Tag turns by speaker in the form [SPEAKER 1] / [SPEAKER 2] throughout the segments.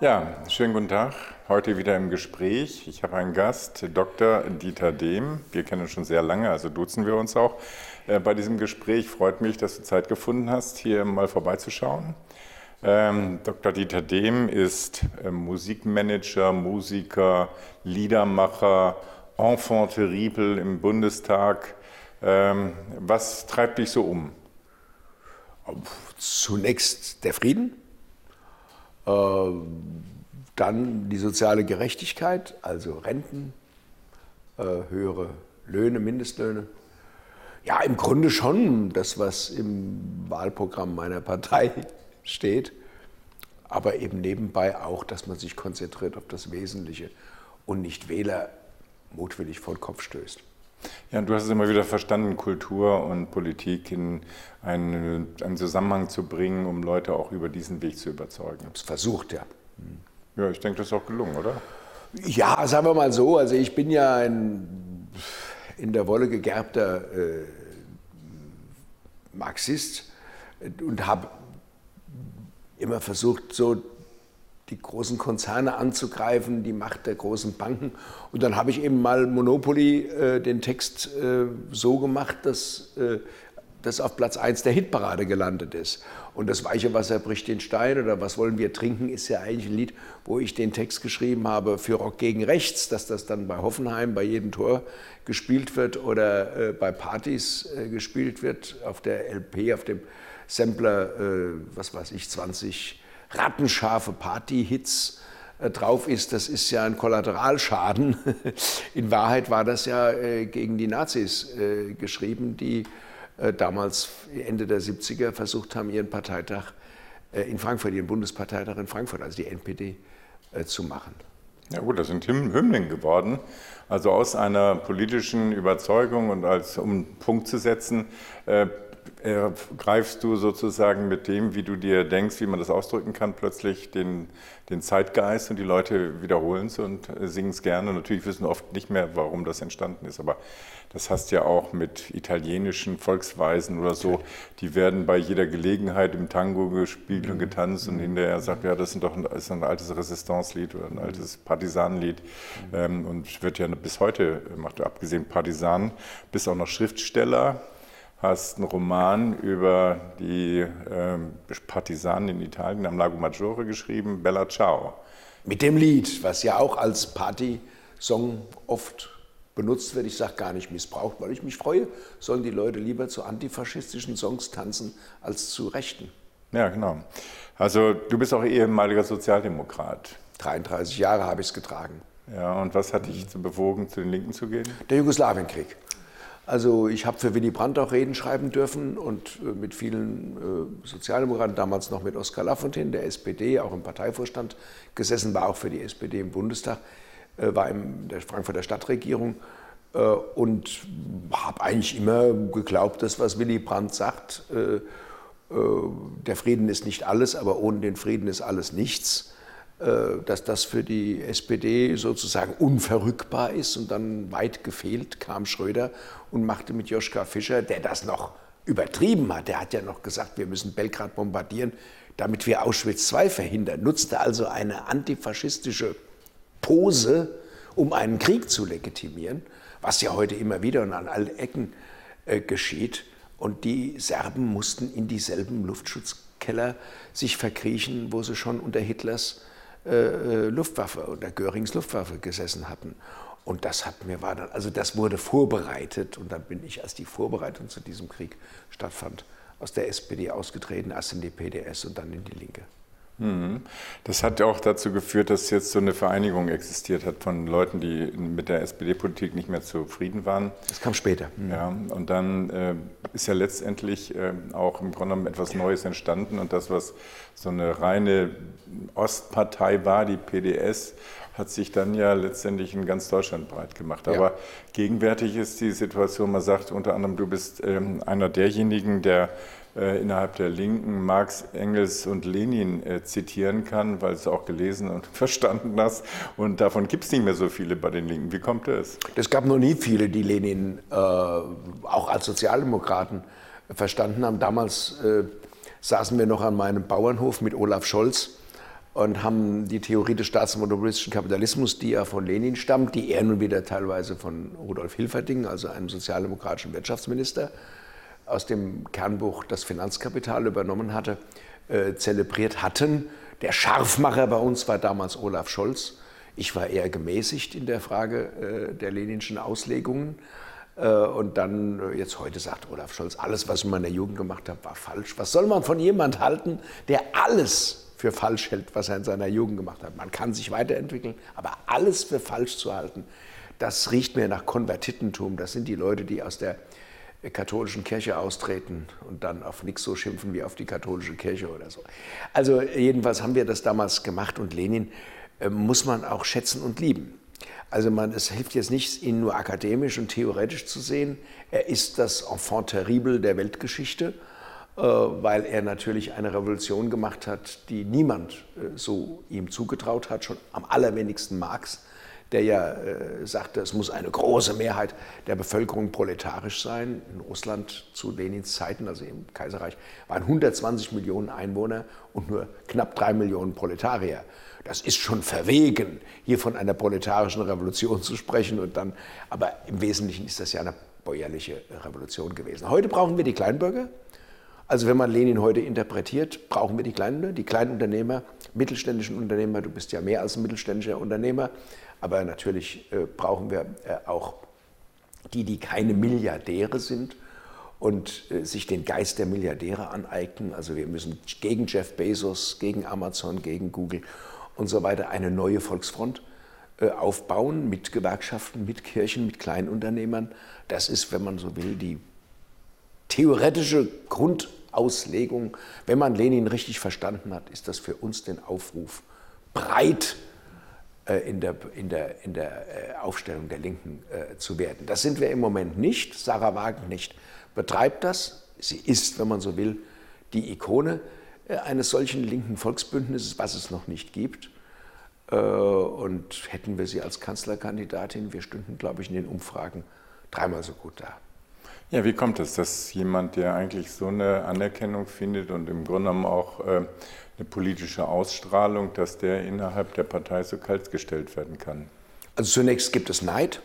[SPEAKER 1] Ja, schönen guten Tag. Heute wieder im Gespräch. Ich habe einen Gast, Dr. Dieter Dehm. Wir kennen uns schon sehr lange, also duzen wir uns auch. Äh, bei diesem Gespräch freut mich, dass du Zeit gefunden hast, hier mal vorbeizuschauen. Ähm, Dr. Dieter Dehm ist äh, Musikmanager, Musiker, Liedermacher, Enfant terrible im Bundestag. Ähm, was treibt dich so um?
[SPEAKER 2] Zunächst der Frieden dann die soziale Gerechtigkeit, also Renten, äh, höhere Löhne, Mindestlöhne. Ja, im Grunde schon das, was im Wahlprogramm meiner Partei steht, aber eben nebenbei auch, dass man sich konzentriert auf das Wesentliche und nicht Wähler mutwillig vor den Kopf stößt.
[SPEAKER 1] Ja, du hast es immer wieder verstanden, Kultur und Politik in einen, einen Zusammenhang zu bringen, um Leute auch über diesen Weg zu überzeugen. Ich
[SPEAKER 2] habe es versucht, ja.
[SPEAKER 1] Ja, ich denke, das ist auch gelungen, oder?
[SPEAKER 2] Ja, sagen wir mal so. Also ich bin ja ein in der Wolle gegerbter äh, Marxist und habe immer versucht, so die großen Konzerne anzugreifen, die Macht der großen Banken. Und dann habe ich eben mal Monopoly äh, den Text äh, so gemacht, dass äh, das auf Platz 1 der Hitparade gelandet ist. Und das weiche Wasser bricht den Stein oder was wollen wir trinken, ist ja eigentlich ein Lied, wo ich den Text geschrieben habe für Rock gegen Rechts, dass das dann bei Hoffenheim bei jedem Tor gespielt wird oder äh, bei Partys äh, gespielt wird, auf der LP, auf dem Sampler, äh, was weiß ich, 20 rattenscharfe Party-Hits äh, drauf ist, das ist ja ein Kollateralschaden. In Wahrheit war das ja äh, gegen die Nazis äh, geschrieben, die damals Ende der 70er versucht haben, ihren Parteitag in Frankfurt, ihren Bundesparteitag in Frankfurt, also die NPD, zu machen.
[SPEAKER 1] Ja gut, das sind Hymnen geworden. Also aus einer politischen Überzeugung und als um Punkt zu setzen, äh, greifst du sozusagen mit dem, wie du dir denkst, wie man das ausdrücken kann, plötzlich den, den Zeitgeist und die Leute wiederholen es und äh, singen es gerne. Natürlich wissen oft nicht mehr, warum das entstanden ist, aber das hast ja auch mit italienischen Volksweisen oder so, die werden bei jeder Gelegenheit im Tango gespielt und mhm. getanzt und hinterher sagt, ja, das, sind doch ein, ist ein altes Resistance-Lied oder ein mhm. altes Partisanenlied mhm. ähm, und wird ja bis heute, macht abgesehen Partisanen, bis auch noch Schriftsteller hast einen Roman über die ähm, Partisanen in Italien am Lago Maggiore geschrieben, Bella Ciao.
[SPEAKER 2] Mit dem Lied, was ja auch als Party-Song oft benutzt wird. Ich sage gar nicht missbraucht, weil ich mich freue, sollen die Leute lieber zu antifaschistischen Songs tanzen als zu rechten.
[SPEAKER 1] Ja, genau. Also du bist auch ehemaliger Sozialdemokrat.
[SPEAKER 2] 33 Jahre habe ich es getragen.
[SPEAKER 1] Ja, und was hat dich bewogen, zu den Linken zu gehen?
[SPEAKER 2] Der Jugoslawienkrieg. Also ich habe für Willy Brandt auch Reden schreiben dürfen und äh, mit vielen äh, Sozialdemokraten, damals noch mit Oskar Lafontaine, der SPD, auch im Parteivorstand gesessen, war auch für die SPD im Bundestag, äh, war in der Frankfurter Stadtregierung und habe eigentlich immer geglaubt, dass was Willy Brandt sagt, der Frieden ist nicht alles, aber ohne den Frieden ist alles nichts. Äh, dass das für die SPD sozusagen unverrückbar ist. Und dann weit gefehlt kam Schröder und machte mit Joschka Fischer, der das noch übertrieben hat, der hat ja noch gesagt, wir müssen Belgrad bombardieren, damit wir Auschwitz II verhindern, nutzte also eine antifaschistische Pose, um einen Krieg zu legitimieren, was ja heute immer wieder und an allen Ecken äh, geschieht. Und die Serben mussten in dieselben Luftschutzkeller sich verkriechen, wo sie schon unter Hitlers äh, äh, Luftwaffe oder Görings Luftwaffe gesessen hatten. Und das hat mir war dann, also das wurde vorbereitet und dann bin ich, als die Vorbereitung zu diesem Krieg stattfand, aus der SPD ausgetreten, erst in die PDS und dann in die Linke.
[SPEAKER 1] Mhm. Das hat auch dazu geführt, dass jetzt so eine Vereinigung existiert hat von Leuten, die mit der SPD-Politik nicht mehr zufrieden waren.
[SPEAKER 2] Das kam später.
[SPEAKER 1] Mhm. Ja, und dann äh, ist ja letztendlich äh, auch im Grunde genommen etwas Neues entstanden und das, was so eine reine Ostpartei war, die PDS, hat sich dann ja letztendlich in ganz Deutschland breit gemacht. Aber ja. gegenwärtig ist die Situation, man sagt unter anderem, du bist ähm, einer derjenigen, der innerhalb der Linken Marx, Engels und Lenin äh, zitieren kann, weil du es auch gelesen und verstanden hast. Und davon gibt es nicht mehr so viele bei den Linken. Wie kommt das?
[SPEAKER 2] Es gab noch nie viele, die Lenin äh, auch als Sozialdemokraten verstanden haben. Damals äh, saßen wir noch an meinem Bauernhof mit Olaf Scholz und haben die Theorie des staatsmonopolistischen Kapitalismus, die ja von Lenin stammt, die er nun wieder teilweise von Rudolf Hilferding, also einem sozialdemokratischen Wirtschaftsminister, aus dem Kernbuch Das Finanzkapital übernommen hatte, äh, zelebriert hatten. Der Scharfmacher bei uns war damals Olaf Scholz. Ich war eher gemäßigt in der Frage äh, der leninschen Auslegungen. Äh, und dann, äh, jetzt heute sagt Olaf Scholz, alles, was ich in meiner Jugend gemacht habe, war falsch. Was soll man von jemand halten, der alles für falsch hält, was er in seiner Jugend gemacht hat? Man kann sich weiterentwickeln, aber alles für falsch zu halten, das riecht mir nach Konvertitentum. Das sind die Leute, die aus der katholischen Kirche austreten und dann auf nichts so schimpfen wie auf die katholische Kirche oder so. Also jedenfalls haben wir das damals gemacht und Lenin äh, muss man auch schätzen und lieben. Also man, es hilft jetzt nicht, ihn nur akademisch und theoretisch zu sehen. Er ist das Enfant terrible der Weltgeschichte, äh, weil er natürlich eine Revolution gemacht hat, die niemand äh, so ihm zugetraut hat, schon am allerwenigsten Marx der ja äh, sagte, es muss eine große Mehrheit der Bevölkerung proletarisch sein. In Russland zu Lenins Zeiten, also im Kaiserreich, waren 120 Millionen Einwohner und nur knapp drei Millionen Proletarier. Das ist schon verwegen, hier von einer proletarischen Revolution zu sprechen. Und dann, aber im Wesentlichen ist das ja eine bäuerliche Revolution gewesen. Heute brauchen wir die Kleinbürger. Also wenn man Lenin heute interpretiert, brauchen wir die Kleinen, die kleinen Unternehmer, mittelständischen Unternehmer. Du bist ja mehr als ein mittelständischer Unternehmer. Aber natürlich äh, brauchen wir äh, auch die, die keine Milliardäre sind und äh, sich den Geist der Milliardäre aneignen. Also wir müssen gegen Jeff Bezos, gegen Amazon, gegen Google und so weiter eine neue Volksfront aufbauen mit Gewerkschaften, mit Kirchen, mit Kleinunternehmern. Das ist, wenn man so will, die theoretische Grundauslegung. Wenn man Lenin richtig verstanden hat, ist das für uns den Aufruf breit in der, in der, in der äh, Aufstellung der Linken äh, zu werden. Das sind wir im Moment nicht. Sarah Wagenknecht betreibt das. Sie ist, wenn man so will, die Ikone eines solchen linken Volksbündnisses, was es noch nicht gibt. Und hätten wir sie als Kanzlerkandidatin, wir stünden, glaube ich, in den Umfragen dreimal so gut da.
[SPEAKER 1] Ja, wie kommt es, dass jemand, der eigentlich so eine Anerkennung findet und im Grunde genommen auch äh, eine politische Ausstrahlung, dass der innerhalb der Partei so kalt gestellt werden kann?
[SPEAKER 2] Also zunächst gibt es Neid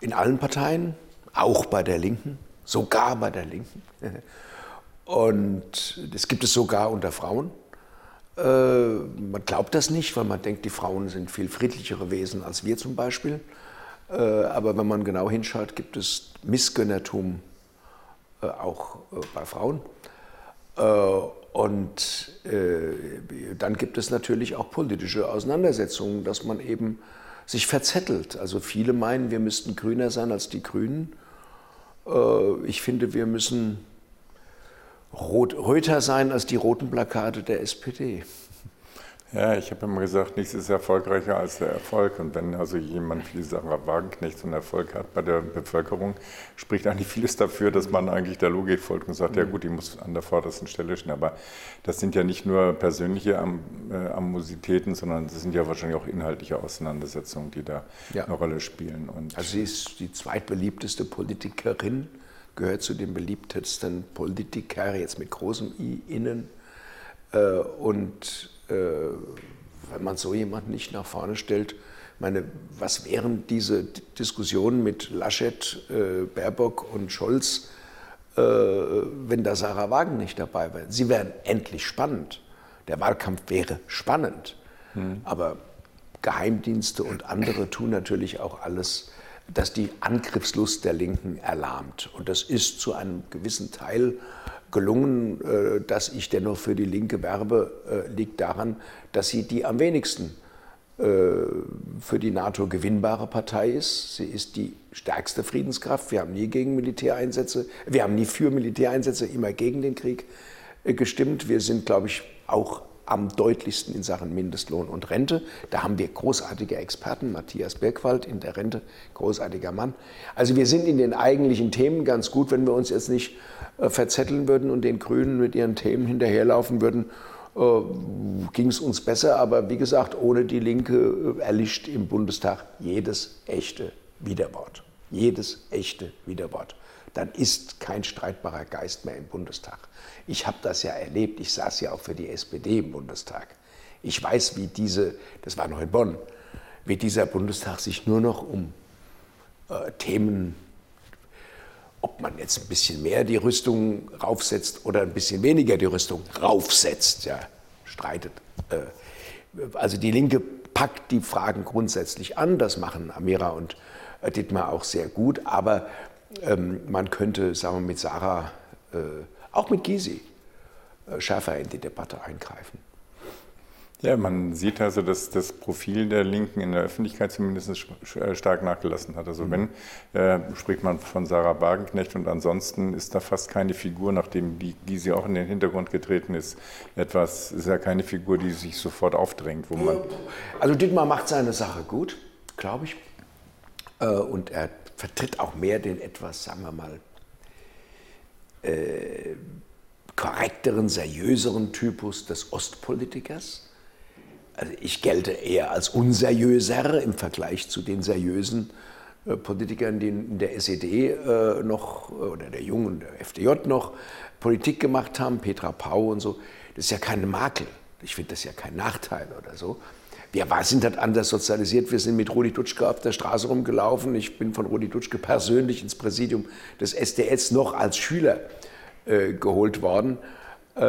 [SPEAKER 2] in allen Parteien, auch bei der Linken, sogar bei der Linken. Und das gibt es sogar unter Frauen. Äh, man glaubt das nicht, weil man denkt, die Frauen sind viel friedlichere Wesen als wir zum Beispiel. Äh, aber wenn man genau hinschaut, gibt es Missgönnertum äh, auch bei Frauen. Und dann gibt es natürlich auch politische Auseinandersetzungen, dass man eben sich verzettelt. Also viele meinen, wir müssten grüner sein als die Grünen. Ich finde, wir müssen rot, röter sein als die roten Plakate der SPD.
[SPEAKER 1] Ja, ich habe immer gesagt, nichts ist erfolgreicher als der Erfolg. Und wenn also jemand wie Sarah Wagenknecht so einen Erfolg hat bei der Bevölkerung, spricht eigentlich vieles dafür, dass man eigentlich der Logik folgt und sagt, ja gut, die muss an der vordersten Stelle stehen. Aber das sind ja nicht nur persönliche Am äh, Amositäten, sondern das sind ja wahrscheinlich auch inhaltliche Auseinandersetzungen, die da ja. eine Rolle spielen.
[SPEAKER 2] Und also sie ist die zweitbeliebteste Politikerin, gehört zu den beliebtesten Politiker, jetzt mit großem I innen. Äh, und wenn man so jemanden nicht nach vorne stellt, meine, was wären diese Diskussionen mit Laschet, äh, Baerbock und Scholz, äh, wenn da Sarah Wagen nicht dabei wäre? Sie wären endlich spannend. Der Wahlkampf wäre spannend. Hm. Aber Geheimdienste und andere tun natürlich auch alles, dass die Angriffslust der Linken erlahmt. Und das ist zu einem gewissen Teil gelungen, äh, dass ich dennoch für die Linke werbe, äh, liegt daran, dass sie die am wenigsten äh, für die NATO gewinnbare Partei ist. Sie ist die stärkste Friedenskraft. Wir haben nie gegen Militäreinsätze, wir haben nie für Militäreinsätze, immer gegen den Krieg gestimmt. Wir sind, glaube ich, auch am deutlichsten in Sachen Mindestlohn und Rente. Da haben wir großartige Experten, Matthias Birkwald in der Rente, großartiger Mann. Also wir sind in den eigentlichen Themen ganz gut, wenn wir uns jetzt nicht äh, verzetteln würden und den Grünen mit ihren Themen hinterherlaufen würden, äh, ging es uns besser. Aber wie gesagt, ohne die Linke äh, erlischt im Bundestag jedes echte Widerwort. Jedes echte Widerwort. Dann ist kein streitbarer Geist mehr im Bundestag. Ich habe das ja erlebt. Ich saß ja auch für die SPD im Bundestag. Ich weiß, wie diese, das war noch in Bonn, wie dieser Bundestag sich nur noch um äh, Themen, ob man jetzt ein bisschen mehr die Rüstung raufsetzt oder ein bisschen weniger die Rüstung raufsetzt, ja, streitet. Äh, also die Linke packt die Fragen grundsätzlich an, das machen Amira und äh, Dietmar auch sehr gut, aber ähm, man könnte, sagen wir mit Sarah, äh, auch mit Gysi, äh, schärfer in die Debatte eingreifen.
[SPEAKER 1] Ja, man sieht also, dass das Profil der Linken in der Öffentlichkeit zumindest äh, stark nachgelassen hat. Also wenn, äh, spricht man von Sarah Wagenknecht und ansonsten ist da fast keine Figur, nachdem die Gysi auch in den Hintergrund getreten ist, etwas, ist ja keine Figur, die sich sofort aufdrängt. Wo man
[SPEAKER 2] also Dietmar macht seine Sache gut, glaube ich. Äh, und er vertritt auch mehr den etwas, sagen wir mal, äh, korrekteren, seriöseren Typus des Ostpolitikers also ich gelte eher als unseriöser im Vergleich zu den seriösen äh, Politikern, die in der SED äh, noch oder der Jungen, der FDJ noch Politik gemacht haben, Petra Pau und so. Das ist ja kein Makel. Ich finde das ja kein Nachteil oder so. Wir sind halt anders sozialisiert. Wir sind mit Rudi Dutschke auf der Straße rumgelaufen. Ich bin von Rudi Dutschke persönlich ins Präsidium des SDS noch als Schüler äh, geholt worden. Äh,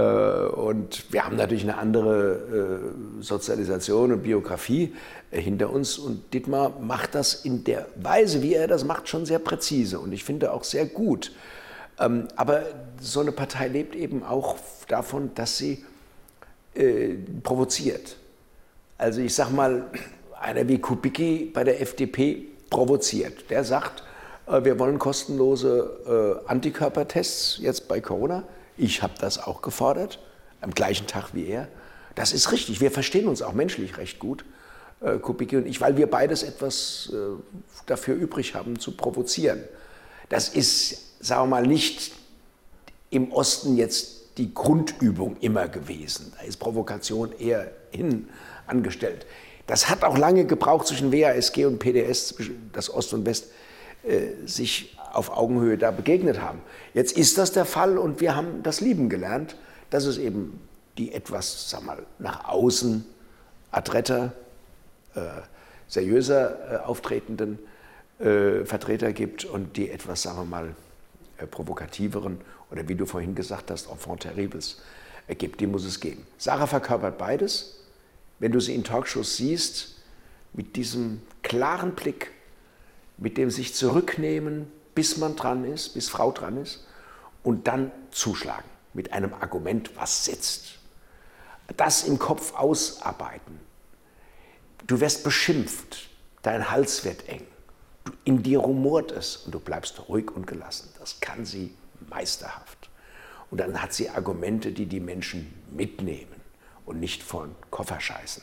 [SPEAKER 2] und wir haben natürlich eine andere äh, Sozialisation und Biografie äh, hinter uns. Und Dietmar macht das in der Weise, wie er das macht, schon sehr präzise und ich finde auch sehr gut. Ähm, aber so eine Partei lebt eben auch davon, dass sie provoziert. Also ich sage mal, einer wie Kubicki bei der FDP provoziert. Der sagt, wir wollen kostenlose Antikörpertests jetzt bei Corona ich habe das auch gefordert, am gleichen Tag wie er. Das ist richtig. Wir verstehen uns auch menschlich recht gut, äh, Kubicki und ich, weil wir beides etwas äh, dafür übrig haben, zu provozieren. Das ist, sagen wir mal, nicht im Osten jetzt die Grundübung immer gewesen. Da ist Provokation eher hin angestellt. Das hat auch lange gebraucht zwischen WASG und PDS, das Ost und West, äh, sich auf Augenhöhe da begegnet haben. Jetzt ist das der Fall und wir haben das lieben gelernt, dass es eben die etwas, sag mal, nach außen adretter, äh, seriöser äh, auftretenden Vertreter gibt und die etwas, sagen wir mal, provokativeren oder wie du vorhin gesagt hast, enfant terribles gibt. Die muss es geben. Sarah verkörpert beides. Wenn du sie in Talkshows siehst, mit diesem klaren Blick, mit dem sich zurücknehmen, bis man dran ist, bis Frau dran ist und dann zuschlagen mit einem Argument, was sitzt. Das im Kopf ausarbeiten. Du wirst beschimpft, dein Hals wird eng, in dir rumort es und du bleibst ruhig und gelassen. Das kann sie meisterhaft. Und dann hat sie Argumente, die die Menschen mitnehmen und nicht von Kofferscheißen.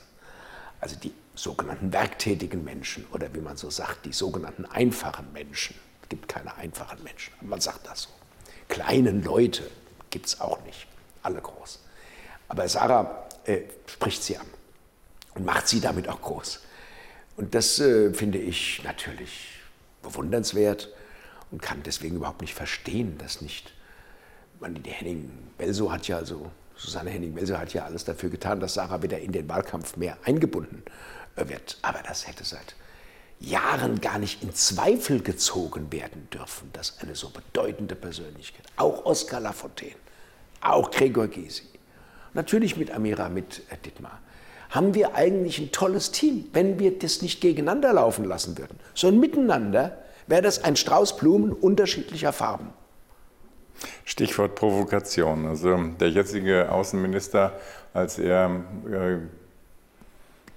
[SPEAKER 2] Also die sogenannten werktätigen Menschen oder wie man so sagt, die sogenannten einfachen Menschen. Es gibt keine einfachen Menschen. Man sagt das so. Kleinen Leute gibt es auch nicht. Alle groß. Aber Sarah äh, spricht sie an und macht sie damit auch groß. Und das äh, finde ich natürlich bewundernswert und kann deswegen überhaupt nicht verstehen, dass nicht. Man, die Henning Belso hat ja, also Susanne Henning Belso hat ja alles dafür getan, dass Sarah wieder in den Wahlkampf mehr eingebunden äh, wird. Aber das hätte seit Jahren gar nicht in Zweifel gezogen werden dürfen, dass eine so bedeutende Persönlichkeit, auch Oskar Lafontaine, auch Gregor Gysi, natürlich mit Amira, mit Dittmar, haben wir eigentlich ein tolles Team. Wenn wir das nicht gegeneinander laufen lassen würden, sondern miteinander, wäre das ein Strauß Blumen unterschiedlicher Farben.
[SPEAKER 1] Stichwort Provokation. Also der jetzige Außenminister, als er äh,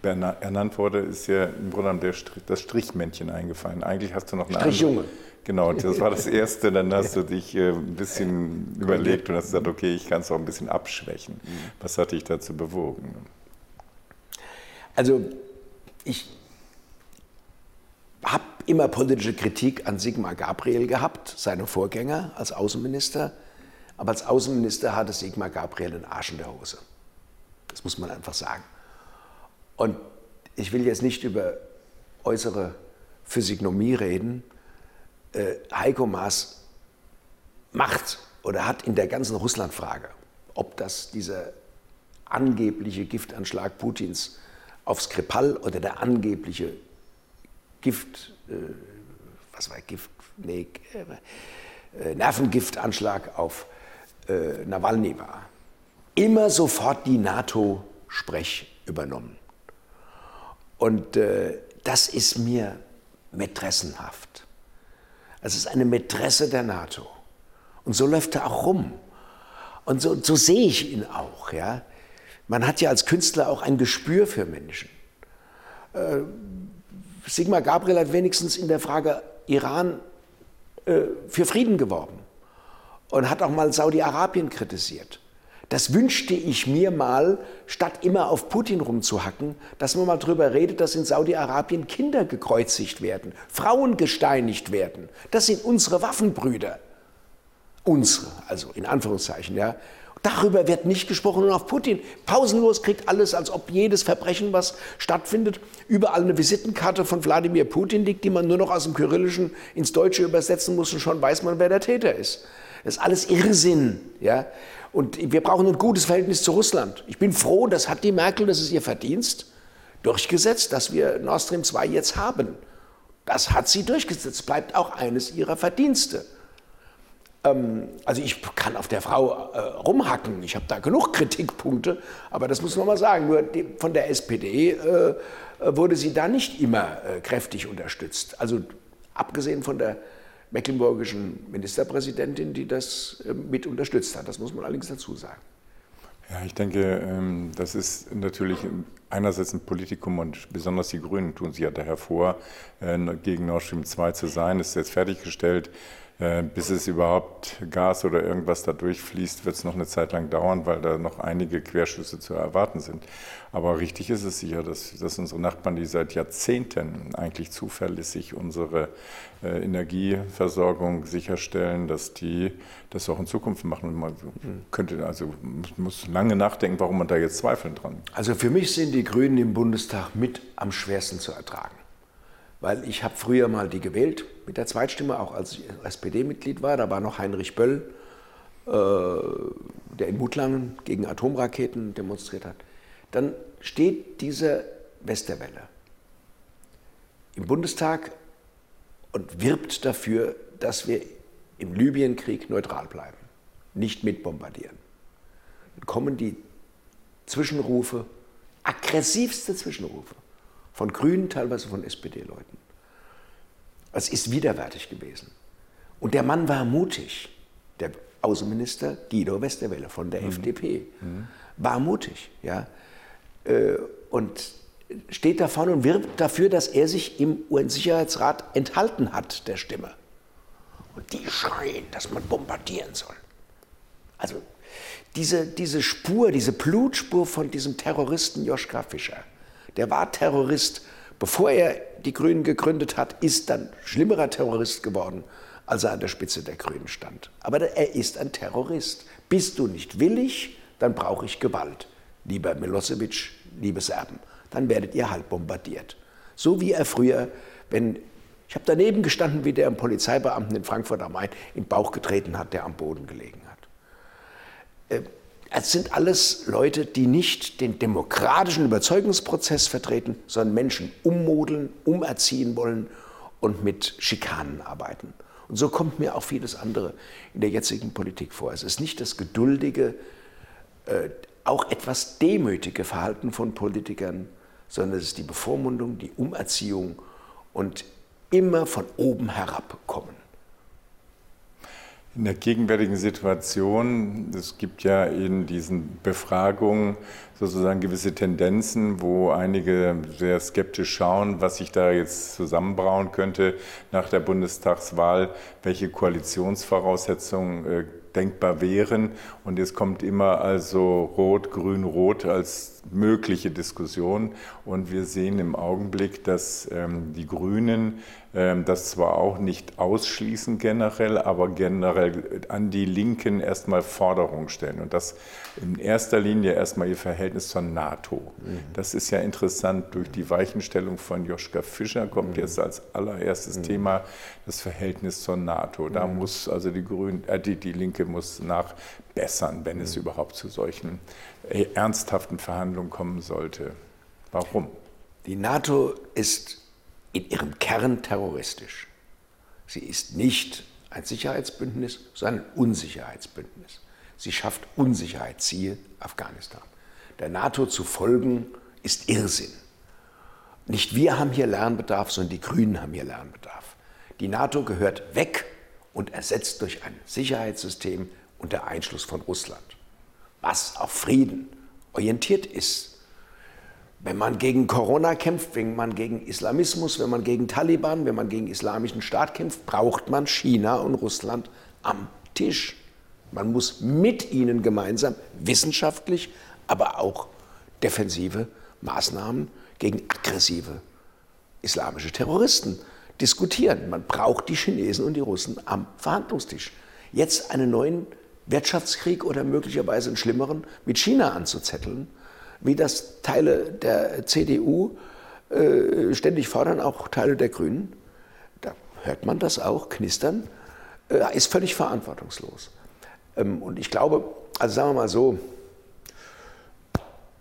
[SPEAKER 1] ernannt wurde, ist ja im Grunde der Strich, das Strichmännchen eingefallen. Eigentlich hast du noch eine
[SPEAKER 2] Strichjunge.
[SPEAKER 1] Genau, das war das Erste. Dann hast du dich äh, ein bisschen überlegt und hast gesagt, okay, ich kann es auch ein bisschen abschwächen. Was hat dich dazu bewogen?
[SPEAKER 2] Also ich habe immer politische Kritik an Sigmar Gabriel gehabt, seinem Vorgänger als Außenminister. Aber als Außenminister hatte Sigmar Gabriel einen Arsch in der Hose. Das muss man einfach sagen. Und ich will jetzt nicht über äußere Physiognomie reden. Äh, Heiko Maas macht oder hat in der ganzen Russlandfrage, ob das dieser angebliche Giftanschlag Putins auf Skripal oder der angebliche Gift, äh, was war Gift, nee, äh, Nervengiftanschlag auf äh, Nawalny war, immer sofort die NATO-Sprech übernommen. Und äh, das ist mir mätressenhaft. Es ist eine Mätresse der NATO. Und so läuft er auch rum. Und so, so sehe ich ihn auch. Ja? Man hat ja als Künstler auch ein Gespür für Menschen. Sigmar Gabriel hat wenigstens in der Frage Iran äh, für Frieden geworben und hat auch mal Saudi-Arabien kritisiert. Das wünschte ich mir mal, statt immer auf Putin rumzuhacken, dass man mal darüber redet, dass in Saudi-Arabien Kinder gekreuzigt werden, Frauen gesteinigt werden. Das sind unsere Waffenbrüder. Unsere, also in Anführungszeichen, ja. Darüber wird nicht gesprochen und auf Putin pausenlos kriegt alles, als ob jedes Verbrechen, was stattfindet, überall eine Visitenkarte von Wladimir Putin liegt, die man nur noch aus dem Kyrillischen ins Deutsche übersetzen muss und schon weiß man, wer der Täter ist. Das ist alles Irrsinn. Ja? Und wir brauchen ein gutes Verhältnis zu Russland. Ich bin froh, das hat die Merkel, das ist ihr Verdienst, durchgesetzt, dass wir Nord Stream 2 jetzt haben. Das hat sie durchgesetzt, bleibt auch eines ihrer Verdienste. Ähm, also ich kann auf der Frau äh, rumhacken, ich habe da genug Kritikpunkte, aber das muss man mal sagen, nur die, von der SPD äh, wurde sie da nicht immer äh, kräftig unterstützt. Also abgesehen von der mecklenburgischen Ministerpräsidentin, die das äh, mit unterstützt hat. Das muss man allerdings dazu sagen.
[SPEAKER 1] Ja, ich denke, ähm, das ist natürlich einerseits ein Politikum und besonders die Grünen tun sich ja da hervor, äh, gegen Nord Stream 2 zu sein. Es ist jetzt fertiggestellt. Äh, bis es überhaupt Gas oder irgendwas da durchfließt, wird es noch eine Zeit lang dauern, weil da noch einige Querschüsse zu erwarten sind. Aber richtig ist es sicher, dass, dass unsere Nachbarn, die seit Jahrzehnten eigentlich zuverlässig unsere äh, Energieversorgung sicherstellen, dass die das auch in Zukunft machen. Man könnte also muss, muss lange nachdenken, warum man da jetzt zweifeln dran.
[SPEAKER 2] Also für mich sind die Grünen im Bundestag mit am schwersten zu ertragen weil ich habe früher mal die gewählt mit der Zweitstimme, auch als ich SPD-Mitglied war. Da war noch Heinrich Böll, äh, der in Mutlangen gegen Atomraketen demonstriert hat. Dann steht diese Westerwelle im Bundestag und wirbt dafür, dass wir im Libyenkrieg neutral bleiben, nicht mitbombardieren. Dann kommen die Zwischenrufe, aggressivste Zwischenrufe von Grünen, teilweise von SPD-Leuten. Es ist widerwärtig gewesen. Und der Mann war mutig. Der Außenminister Guido Westerwelle von der mhm. FDP mhm. war mutig. Ja? Äh, und steht da vorne und wirbt dafür, dass er sich im UN-Sicherheitsrat enthalten hat, der Stimme. Und die schreien, dass man bombardieren soll. Also diese, diese Spur, diese Blutspur von diesem Terroristen Joschka Fischer, der war Terrorist, bevor er die Grünen gegründet hat, ist dann schlimmerer Terrorist geworden, als er an der Spitze der Grünen stand. Aber er ist ein Terrorist. Bist du nicht willig, dann brauche ich Gewalt. Lieber Milosevic, liebe Serben, dann werdet ihr halt bombardiert. So wie er früher, wenn ich habe daneben gestanden, wie der einem Polizeibeamten in Frankfurt am Main in den Bauch getreten hat, der am Boden gelegen hat. Äh, es sind alles Leute, die nicht den demokratischen Überzeugungsprozess vertreten, sondern Menschen ummodeln, umerziehen wollen und mit Schikanen arbeiten. Und so kommt mir auch vieles andere in der jetzigen Politik vor. Es ist nicht das geduldige, äh, auch etwas demütige Verhalten von Politikern, sondern es ist die Bevormundung, die Umerziehung und immer von oben herab kommen.
[SPEAKER 1] In der gegenwärtigen Situation, es gibt ja in diesen Befragungen sozusagen gewisse Tendenzen, wo einige sehr skeptisch schauen, was sich da jetzt zusammenbrauen könnte nach der Bundestagswahl, welche Koalitionsvoraussetzungen äh, denkbar wären. Und jetzt kommt immer also Rot, Grün, Rot als mögliche Diskussion. Und wir sehen im Augenblick, dass ähm, die Grünen ähm, das zwar auch nicht ausschließen generell, aber generell an die Linken erstmal Forderungen stellen. Und das in erster Linie erstmal ihr Verhältnis zur NATO. Mhm. Das ist ja interessant. Durch die Weichenstellung von Joschka Fischer kommt mhm. jetzt als allererstes mhm. Thema das Verhältnis zur NATO. Da mhm. muss also die, Grün, äh, die, die Linke muss nachbessern, wenn es mhm. überhaupt zu solchen äh, ernsthaften Verhandlungen kommen sollte. Warum?
[SPEAKER 2] Die NATO ist in ihrem Kern terroristisch. Sie ist nicht ein Sicherheitsbündnis, sondern ein Unsicherheitsbündnis. Sie schafft Unsicherheit, siehe Afghanistan. Der NATO zu folgen ist Irrsinn. Nicht wir haben hier Lernbedarf, sondern die Grünen haben hier Lernbedarf. Die NATO gehört weg und ersetzt durch ein Sicherheitssystem unter Einschluss von Russland, was auf Frieden orientiert ist wenn man gegen Corona kämpft, wenn man gegen Islamismus, wenn man gegen Taliban, wenn man gegen islamischen Staat kämpft, braucht man China und Russland am Tisch. Man muss mit ihnen gemeinsam wissenschaftlich, aber auch defensive Maßnahmen gegen aggressive islamische Terroristen diskutieren. Man braucht die Chinesen und die Russen am Verhandlungstisch. Jetzt einen neuen Wirtschaftskrieg oder möglicherweise einen schlimmeren mit China anzuzetteln, wie das Teile der CDU äh, ständig fordern, auch Teile der Grünen, da hört man das auch, knistern, äh, ist völlig verantwortungslos. Ähm, und ich glaube, also sagen wir mal so,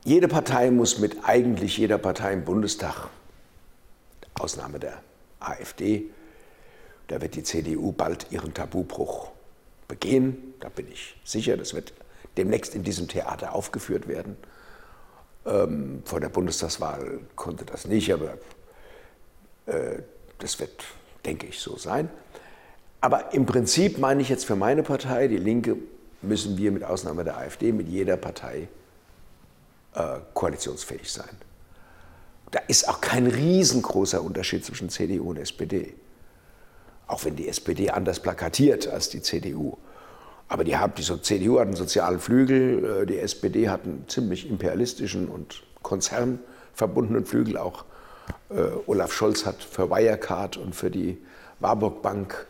[SPEAKER 2] jede Partei muss mit eigentlich jeder Partei im Bundestag, Ausnahme der AfD, da wird die CDU bald ihren Tabubruch begehen, da bin ich sicher, das wird demnächst in diesem Theater aufgeführt werden. Ähm, vor der Bundestagswahl konnte das nicht, aber äh, das wird, denke ich, so sein. Aber im Prinzip meine ich jetzt für meine Partei, die Linke, müssen wir mit Ausnahme der AfD mit jeder Partei äh, koalitionsfähig sein. Da ist auch kein riesengroßer Unterschied zwischen CDU und SPD. Auch wenn die SPD anders plakatiert als die CDU. Aber die, haben, die CDU hat einen sozialen Flügel, äh, die SPD hat einen ziemlich imperialistischen und konzernverbundenen Flügel. Auch äh, Olaf Scholz hat für Wirecard und für die Warburg Bank,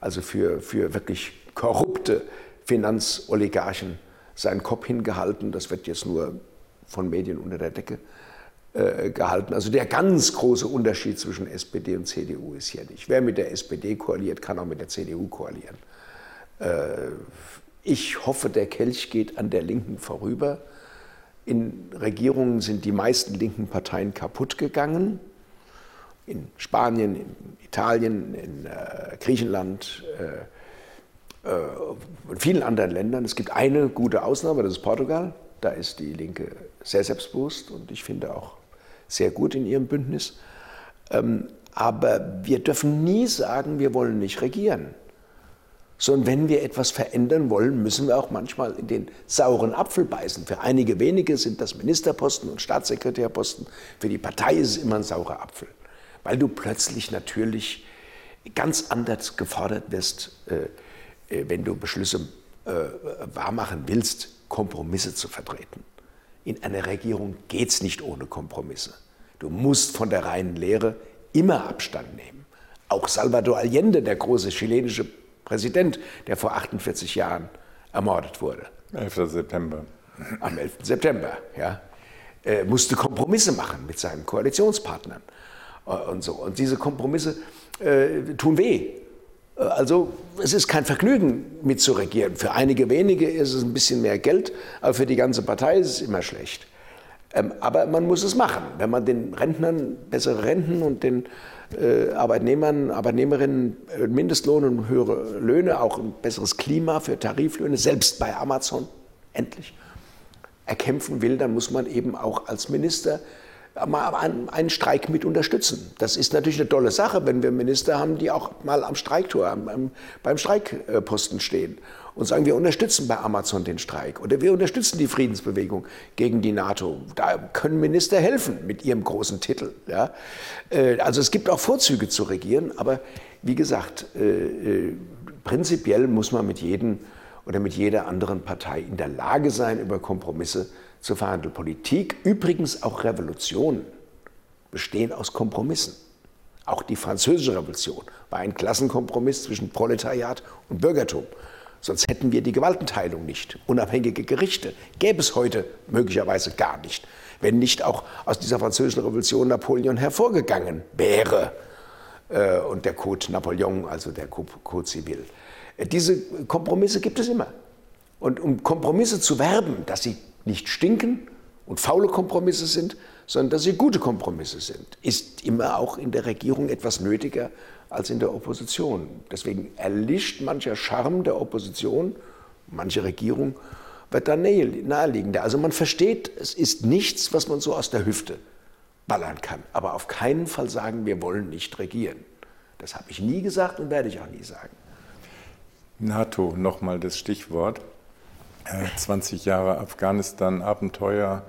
[SPEAKER 2] also für, für wirklich korrupte Finanzoligarchen, seinen Kopf hingehalten. Das wird jetzt nur von Medien unter der Decke äh, gehalten. Also der ganz große Unterschied zwischen SPD und CDU ist hier nicht. Wer mit der SPD koaliert, kann auch mit der CDU koalieren. Äh, ich hoffe, der Kelch geht an der Linken vorüber. In Regierungen sind die meisten linken Parteien kaputt gegangen. In Spanien, in Italien, in äh, Griechenland, äh, äh, in vielen anderen Ländern. Es gibt eine gute Ausnahme, das ist Portugal. Da ist die Linke sehr selbstbewusst und ich finde auch sehr gut in ihrem Bündnis. Ähm, aber wir dürfen nie sagen, wir wollen nicht regieren sondern wenn wir etwas verändern wollen, müssen wir auch manchmal in den sauren Apfel beißen. Für einige wenige sind das Ministerposten und Staatssekretärposten, für die Partei ist es immer ein saurer Apfel, weil du plötzlich natürlich ganz anders gefordert wirst, äh, äh, wenn du Beschlüsse äh, wahrmachen willst, Kompromisse zu vertreten. In einer Regierung geht es nicht ohne Kompromisse. Du musst von der reinen Lehre immer Abstand nehmen. Auch Salvador Allende, der große chilenische Präsident, der vor 48 Jahren ermordet wurde.
[SPEAKER 1] 11. September.
[SPEAKER 2] Am 11. September, ja. Er musste Kompromisse machen mit seinen Koalitionspartnern äh, und so. Und diese Kompromisse äh, tun weh. Äh, also es ist kein Vergnügen mitzuregieren. Für einige wenige ist es ein bisschen mehr Geld, aber für die ganze Partei ist es immer schlecht. Ähm, aber man muss es machen. Wenn man den Rentnern bessere Renten und den äh, Arbeitnehmern, Arbeitnehmerinnen äh, Mindestlohn und höhere Löhne, auch ein besseres Klima für Tariflöhne, selbst bei Amazon endlich erkämpfen will, dann muss man eben auch als Minister mal einen Streik mit unterstützen. Das ist natürlich eine tolle Sache, wenn wir Minister haben, die auch mal am Streiktor, beim Streikposten stehen und sagen, wir unterstützen bei Amazon den Streik oder wir unterstützen die Friedensbewegung gegen die NATO. Da können Minister helfen mit ihrem großen Titel. Ja. Äh, also es gibt auch Vorzüge zu regieren, aber wie gesagt, äh, äh, prinzipiell muss man mit jedem oder mit jeder anderen Partei in der Lage sein, über Kompromisse zu verhandeln. Politik, übrigens auch Revolutionen, bestehen aus Kompromissen. Auch die französische Revolution war ein Klassenkompromiss zwischen Proletariat und Bürgertum. Sonst hätten wir die Gewaltenteilung nicht. Unabhängige Gerichte gäbe es heute möglicherweise gar nicht, wenn nicht auch aus dieser französischen Revolution Napoleon hervorgegangen wäre äh, und der Code Napoleon, also der Code Civil. Äh, diese Kompromisse gibt es immer. Und um Kompromisse zu werben, dass sie nicht stinken und faule Kompromisse sind, sondern dass sie gute Kompromisse sind, ist immer auch in der Regierung etwas nötiger als in der Opposition. Deswegen erlischt mancher Charme der Opposition, manche Regierung wird da naheliegender. Also man versteht, es ist nichts, was man so aus der Hüfte ballern kann. Aber auf keinen Fall sagen, wir wollen nicht regieren. Das habe ich nie gesagt und werde ich auch nie sagen.
[SPEAKER 1] NATO, nochmal das Stichwort. 20 äh, Jahre Afghanistan-Abenteuer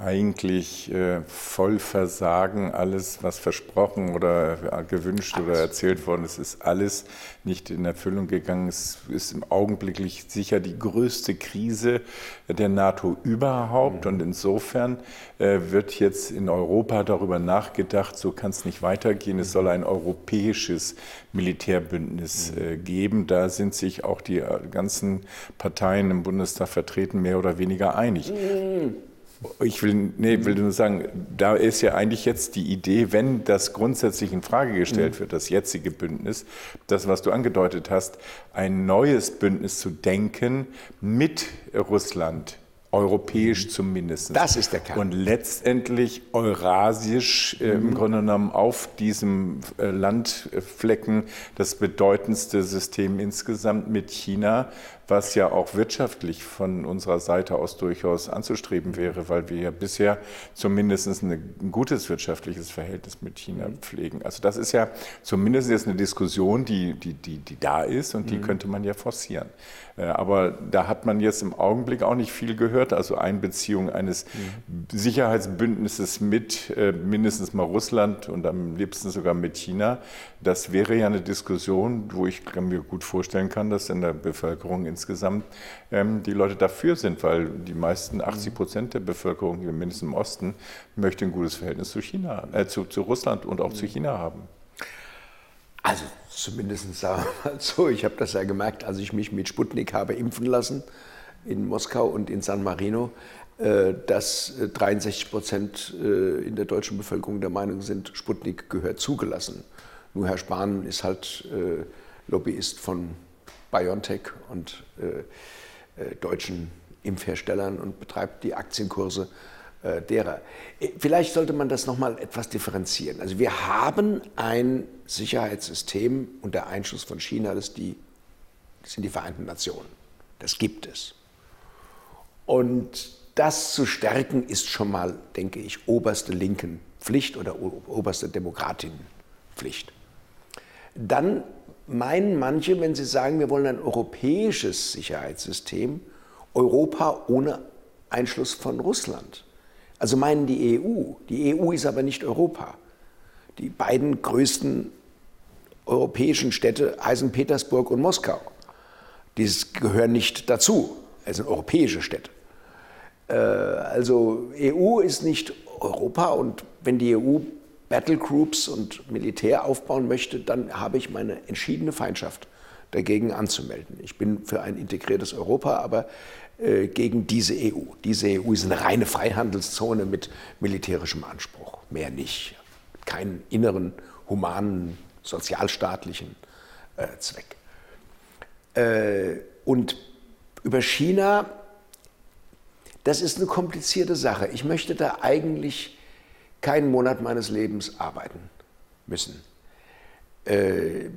[SPEAKER 1] eigentlich äh, voll versagen, alles, was versprochen oder äh, gewünscht alles. oder erzählt worden ist, ist alles nicht in Erfüllung gegangen. Es ist im augenblicklich sicher die größte Krise der NATO überhaupt. Mhm. Und insofern äh, wird jetzt in Europa darüber nachgedacht, so kann es nicht weitergehen. Es soll ein europäisches Militärbündnis mhm. äh, geben. Da sind sich auch die äh, ganzen Parteien im Bundestag vertreten, mehr oder weniger einig. Mhm. Ich will, nee, will nur sagen, da ist ja eigentlich jetzt die Idee, wenn das grundsätzlich in Frage gestellt mhm. wird, das jetzige Bündnis, das, was du angedeutet hast, ein neues Bündnis zu denken mit Russland, europäisch mhm. zumindest.
[SPEAKER 2] Das ist der Kern.
[SPEAKER 1] Und letztendlich eurasisch äh, mhm. im Grunde genommen auf diesem äh, Landflecken das bedeutendste System insgesamt mit China, was ja auch wirtschaftlich von unserer Seite aus durchaus anzustreben wäre, weil wir ja bisher zumindest ein gutes wirtschaftliches Verhältnis mit China mhm. pflegen. Also das ist ja zumindest jetzt eine Diskussion, die, die, die, die da ist und die mhm. könnte man ja forcieren. Äh, aber da hat man jetzt im Augenblick auch nicht viel gehört. Also Einbeziehung eines mhm. Sicherheitsbündnisses mit äh, mindestens mal Russland und am liebsten sogar mit China, das wäre ja eine Diskussion, wo ich mir gut vorstellen kann, dass in der Bevölkerung in insgesamt ähm, die Leute dafür sind, weil die meisten 80 Prozent der Bevölkerung, mindestens im Osten, möchte ein gutes Verhältnis zu China, äh, zu, zu Russland und auch zu China haben.
[SPEAKER 2] Also zumindest sagen wir mal so, ich habe das ja gemerkt, als ich mich mit Sputnik habe impfen lassen in Moskau und in San Marino, äh, dass 63 äh, Prozent äh, in der deutschen Bevölkerung der Meinung sind, Sputnik gehört zugelassen. Nur Herr Spahn ist halt Lobbyist von BioNTech und äh, äh, deutschen Impfherstellern und betreibt die Aktienkurse äh, derer. Äh, vielleicht sollte man das nochmal etwas differenzieren. Also wir haben ein Sicherheitssystem unter Einschluss von China, das, die, das sind die Vereinten Nationen. Das gibt es. Und das zu stärken ist schon mal, denke ich, oberste linken Pflicht oder oberste Demokratinnenpflicht. Dann meinen manche, wenn sie sagen, wir wollen ein europäisches Sicherheitssystem, Europa ohne Einschluss von Russland. Also meinen die EU. Die EU ist aber nicht Europa. Die beiden größten europäischen Städte heißen Petersburg und Moskau. Die gehören nicht dazu. Es sind europäische Städte. Äh, also EU ist nicht Europa und wenn die EU Battlegroups und Militär aufbauen möchte, dann habe ich meine entschiedene Feindschaft dagegen anzumelden. Ich bin für ein integriertes Europa, aber äh, gegen diese EU. Diese EU ist eine reine Freihandelszone mit militärischem Anspruch, mehr nicht. Keinen inneren, humanen, sozialstaatlichen äh, Zweck. Äh, und über China, das ist eine komplizierte Sache. Ich möchte da eigentlich keinen Monat meines Lebens arbeiten müssen. Äh,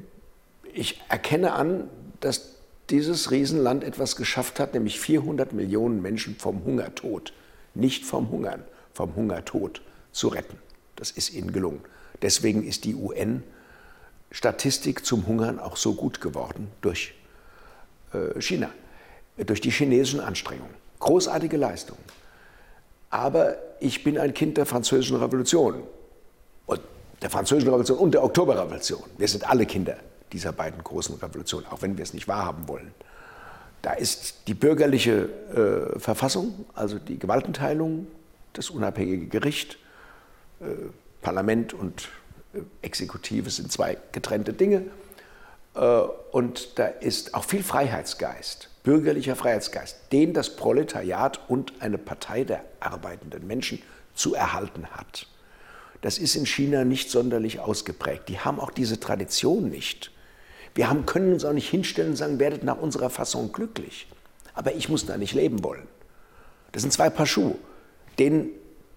[SPEAKER 2] ich erkenne an, dass dieses Riesenland etwas geschafft hat, nämlich 400 Millionen Menschen vom Hungertod, nicht vom Hungern, vom Hungertod zu retten. Das ist ihnen gelungen. Deswegen ist die UN-Statistik zum Hungern auch so gut geworden durch äh, China, durch die chinesischen Anstrengungen. Großartige Leistung. Aber ich bin ein Kind der Französischen Revolution. Und der Französischen Revolution und der Oktoberrevolution. Wir sind alle Kinder dieser beiden großen Revolutionen, auch wenn wir es nicht wahrhaben wollen. Da ist die bürgerliche äh, Verfassung, also die Gewaltenteilung, das unabhängige Gericht, äh, Parlament und Exekutive sind zwei getrennte Dinge. Äh, und da ist auch viel Freiheitsgeist, bürgerlicher Freiheitsgeist, den das Proletariat und eine Partei der arbeitenden Menschen zu erhalten hat. Das ist in China nicht sonderlich ausgeprägt. Die haben auch diese Tradition nicht. Wir haben, können uns auch nicht hinstellen und sagen, werdet nach unserer Fassung glücklich. Aber ich muss da nicht leben wollen. Das sind zwei Paar Schuhe. Den,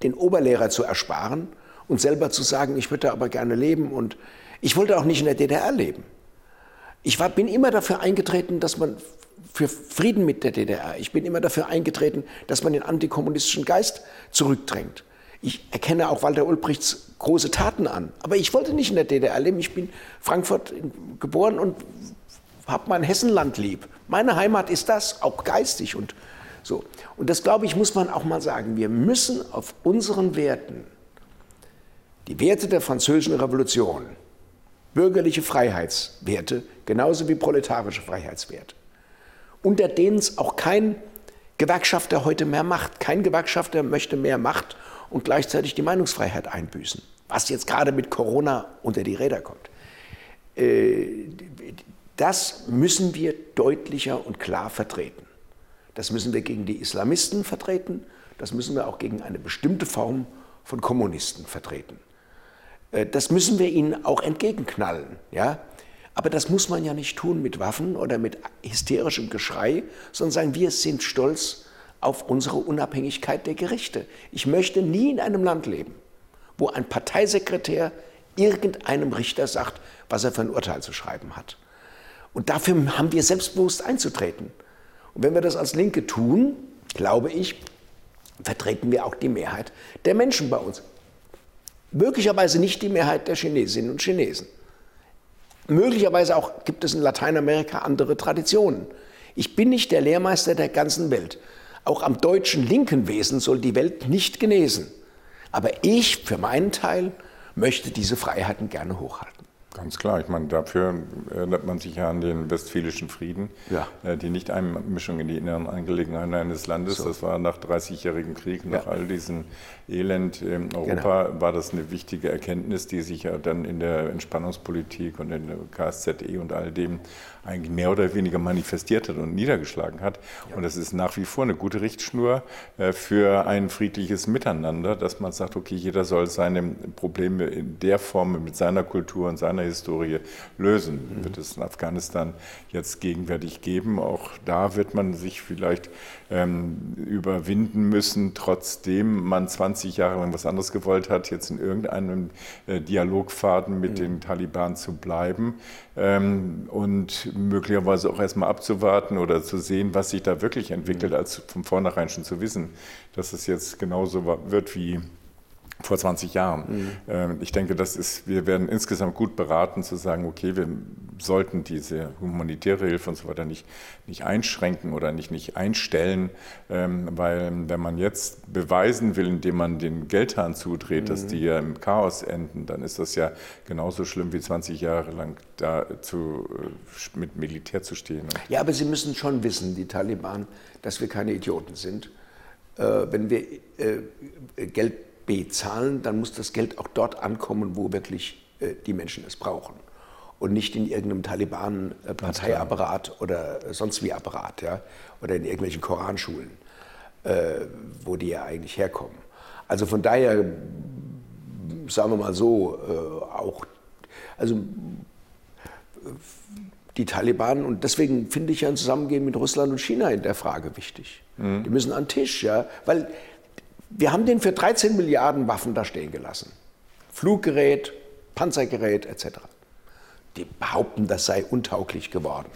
[SPEAKER 2] den Oberlehrer zu ersparen und selber zu sagen, ich würde aber gerne leben und ich wollte auch nicht in der DDR leben. Ich war, bin immer dafür eingetreten, dass man für Frieden mit der DDR, ich bin immer dafür eingetreten, dass man den antikommunistischen Geist zurückdrängt. Ich erkenne auch Walter Ulbrichts große Taten an. Aber ich wollte nicht in der DDR leben. Ich bin Frankfurt geboren und habe mein Hessenland lieb. Meine Heimat ist das, auch geistig und so. Und das, glaube ich, muss man auch mal sagen. Wir müssen auf unseren Werten, die Werte der französischen Revolution, bürgerliche Freiheitswerte, genauso wie proletarische Freiheitswerte, unter denen es auch kein Gewerkschafter heute mehr macht. Kein Gewerkschafter möchte mehr Macht und gleichzeitig die Meinungsfreiheit einbüßen, was jetzt gerade mit Corona unter die Räder kommt. Äh, das müssen wir deutlicher und klar vertreten. Das müssen wir gegen die Islamisten vertreten, das müssen wir auch gegen eine bestimmte Form von Kommunisten vertreten. Äh, das müssen wir ihnen auch entgegenknallen. Ja? Aber das muss man ja nicht tun mit Waffen oder mit hysterischem Geschrei, sondern sagen, wir sind stolz auf unsere Unabhängigkeit der Gerichte. Ich möchte nie in einem Land leben, wo ein Parteisekretär irgendeinem Richter sagt, was er für ein Urteil zu schreiben hat. Und dafür haben wir selbstbewusst einzutreten. Und wenn wir das als Linke tun, glaube ich, vertreten wir auch die Mehrheit der Menschen bei uns. Möglicherweise nicht die Mehrheit der Chinesinnen und Chinesen. Möglicherweise auch gibt es in Lateinamerika andere Traditionen. Ich bin nicht der Lehrmeister der ganzen Welt. Auch am deutschen linken Wesen soll die Welt nicht genesen. Aber ich für meinen Teil möchte diese Freiheiten gerne hochhalten.
[SPEAKER 1] Ganz klar, ich meine, dafür erinnert man sich ja an den Westfälischen Frieden, ja. Äh, die Nichteinmischung in die inneren Angelegenheiten eines Landes. So. Das war nach 30-jährigem Krieg, nach ja. all diesem Elend in Europa, genau. war das eine wichtige Erkenntnis, die sich ja dann in der Entspannungspolitik und in der KSZE und all dem eigentlich mehr oder weniger manifestiert hat und niedergeschlagen hat. Ja. Und das ist nach wie vor eine gute Richtschnur äh, für ein friedliches Miteinander, dass man sagt, okay, jeder soll seine Probleme in der Form mit seiner Kultur und seiner Historie lösen. Mhm. Wird es in Afghanistan jetzt gegenwärtig geben. Auch da wird man sich vielleicht ähm, überwinden müssen, trotzdem man 20 Jahre lang was anderes gewollt hat, jetzt in irgendeinem äh, Dialogfaden mit mhm. den Taliban zu bleiben ähm, und möglicherweise auch erstmal abzuwarten oder zu sehen, was sich da wirklich entwickelt, mhm. als von vornherein schon zu wissen, dass es jetzt genauso wird wie vor 20 Jahren. Mhm. Ähm, ich denke, das ist, wir werden insgesamt gut beraten zu sagen, okay, wir sollten diese humanitäre Hilfe und so weiter nicht, nicht einschränken oder nicht, nicht einstellen, ähm, weil wenn man jetzt beweisen will, indem man den Geldhahn zudreht, mhm. dass die ja im Chaos enden, dann ist das ja genauso schlimm wie 20 Jahre lang da zu, äh, mit Militär zu stehen.
[SPEAKER 2] Ja, aber Sie müssen schon wissen, die Taliban, dass wir keine Idioten sind. Äh, wenn wir äh, Geld bezahlen, dann muss das Geld auch dort ankommen, wo wirklich äh, die Menschen es brauchen. Und nicht in irgendeinem Taliban-Parteiapparat oder sonst wie Apparat, ja? oder in irgendwelchen Koranschulen, äh, wo die ja eigentlich herkommen. Also von daher, sagen wir mal so, äh, auch, also die Taliban, und deswegen finde ich ja ein Zusammengehen mit Russland und China in der Frage wichtig. Mhm. Die müssen an den Tisch, ja, weil wir haben den für 13 Milliarden Waffen da stehen gelassen. Fluggerät, Panzergerät etc. Die behaupten, das sei untauglich geworden.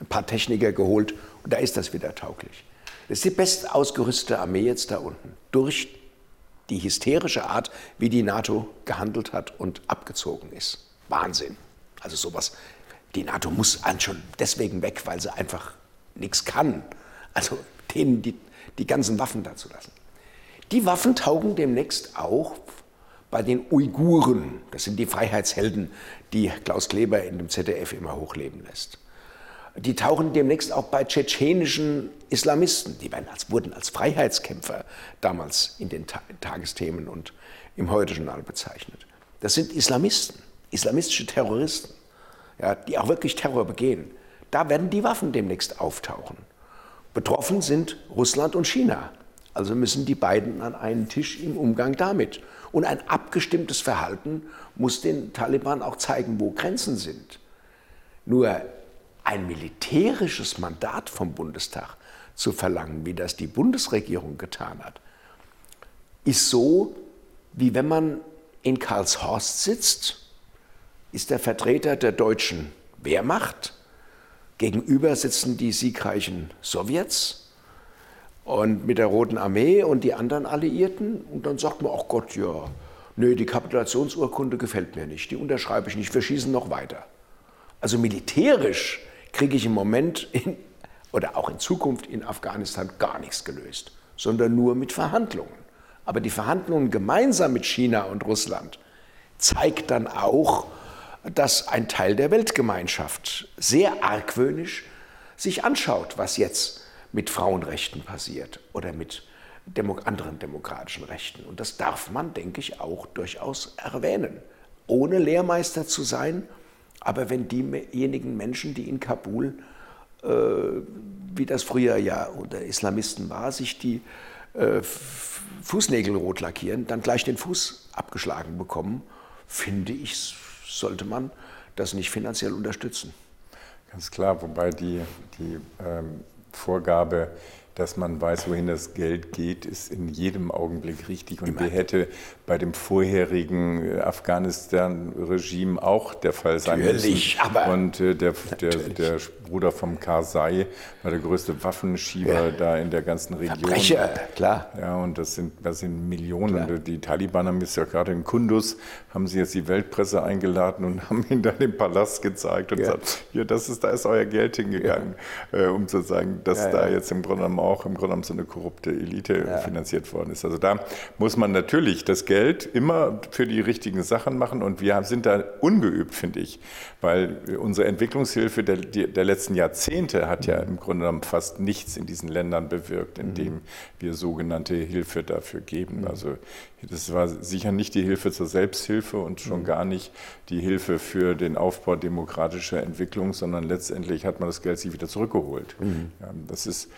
[SPEAKER 2] Ein paar Techniker geholt und da ist das wieder tauglich. Das ist die best ausgerüstete Armee jetzt da unten. Durch die hysterische Art, wie die NATO gehandelt hat und abgezogen ist. Wahnsinn. Also sowas. Die NATO muss schon deswegen weg, weil sie einfach nichts kann. Also denen die, die ganzen Waffen dazu lassen. Die Waffen taugen demnächst auch bei den Uiguren. Das sind die Freiheitshelden, die Klaus Kleber in dem ZDF immer hochleben lässt. Die tauchen demnächst auch bei tschetschenischen Islamisten. Die als, wurden als Freiheitskämpfer damals in den Ta Tagesthemen und im Heute-Journal bezeichnet. Das sind Islamisten, islamistische Terroristen, ja, die auch wirklich Terror begehen. Da werden die Waffen demnächst auftauchen. Betroffen sind Russland und China. Also müssen die beiden an einen Tisch im Umgang damit. Und ein abgestimmtes Verhalten muss den Taliban auch zeigen, wo Grenzen sind. Nur ein militärisches Mandat vom Bundestag zu verlangen, wie das die Bundesregierung getan hat, ist so, wie wenn man in Karlshorst sitzt, ist der Vertreter der deutschen Wehrmacht, gegenüber sitzen die siegreichen Sowjets und mit der Roten Armee und die anderen Alliierten und dann sagt man, ach Gott, ja, nö, die Kapitulationsurkunde gefällt mir nicht, die unterschreibe ich nicht, wir schießen noch weiter. Also militärisch kriege ich im Moment in, oder auch in Zukunft in Afghanistan gar nichts gelöst, sondern nur mit Verhandlungen. Aber die Verhandlungen gemeinsam mit China und Russland zeigt dann auch, dass ein Teil der Weltgemeinschaft sehr argwöhnisch sich anschaut, was jetzt mit Frauenrechten passiert oder mit Demo anderen demokratischen Rechten. Und das darf man, denke ich, auch durchaus erwähnen. Ohne Lehrmeister zu sein, aber wenn diejenigen Menschen, die in Kabul, äh, wie das früher ja unter Islamisten war, sich die äh, Fußnägel rot lackieren, dann gleich den Fuß abgeschlagen bekommen, finde ich, sollte man das nicht finanziell unterstützen.
[SPEAKER 1] Ganz klar, wobei die, die ähm, Vorgabe dass man weiß, wohin das Geld geht, ist in jedem Augenblick richtig. Und der hätte bei dem vorherigen äh, Afghanistan-Regime auch der Fall sein
[SPEAKER 2] natürlich,
[SPEAKER 1] müssen. Aber und äh, der, der, der, Bruder vom Karzai war der größte Waffenschieber ja. da in der ganzen Region.
[SPEAKER 2] Verbrecher, klar.
[SPEAKER 1] Ja, und das sind, das sind Millionen. Klar. Die Taliban haben jetzt ja gerade in Kundus, haben sie jetzt die Weltpresse eingeladen und haben ihnen dann den Palast gezeigt und ja. gesagt, hier, das ist, da ist euer Geld hingegangen, ja. äh, um zu sagen, dass da jetzt im Grunde genommen auch im Grunde genommen so eine korrupte Elite ja. finanziert worden ist. Also da muss man natürlich das Geld immer für die richtigen Sachen machen und wir sind da ungeübt, finde ich, weil unsere Entwicklungshilfe der, der letzten Jahrzehnte hat ja im Grunde genommen fast nichts in diesen Ländern bewirkt, indem mhm. wir sogenannte Hilfe dafür geben. Mhm. Also das war sicher nicht die Hilfe zur Selbsthilfe und schon mhm. gar nicht die Hilfe für den Aufbau demokratischer Entwicklung, sondern letztendlich hat man das Geld sich wieder zurückgeholt. Mhm. Ja, das ist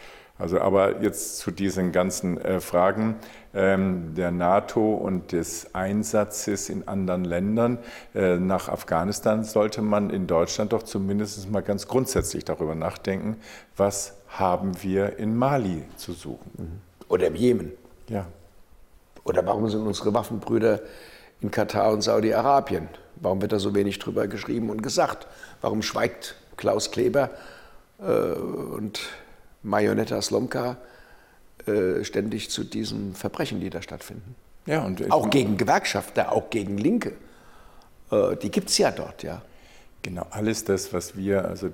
[SPEAKER 1] also aber jetzt zu diesen ganzen äh, Fragen ähm, der NATO und des Einsatzes in anderen Ländern äh, nach Afghanistan sollte man in Deutschland doch zumindest mal ganz grundsätzlich darüber nachdenken, was haben wir in Mali zu suchen. Mhm.
[SPEAKER 2] Oder im Jemen.
[SPEAKER 1] Ja.
[SPEAKER 2] Oder warum sind unsere Waffenbrüder in Katar und Saudi-Arabien? Warum wird da so wenig drüber geschrieben und gesagt? Warum schweigt Klaus Kleber äh, und Marionetta Slomka äh, ständig zu diesen Verbrechen, die da stattfinden. Ja, und auch gegen Gewerkschafter, auch gegen Linke. Äh, die gibt es ja dort, ja.
[SPEAKER 1] Genau, alles das, was wir also